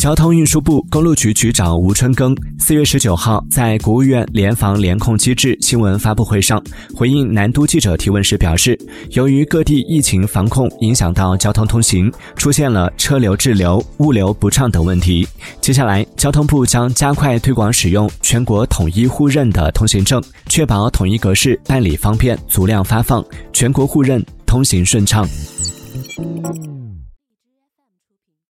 交通运输部公路局局长吴春耕四月十九号在国务院联防联控机制新闻发布会上回应南都记者提问时表示由于各地疫情防控影响到交通通行出现了车流滞留物流不畅等问题。接下来交通部将加快推广使用全国统一互认的通行证确保统一格式办理方便足量发放全国互认通行顺畅。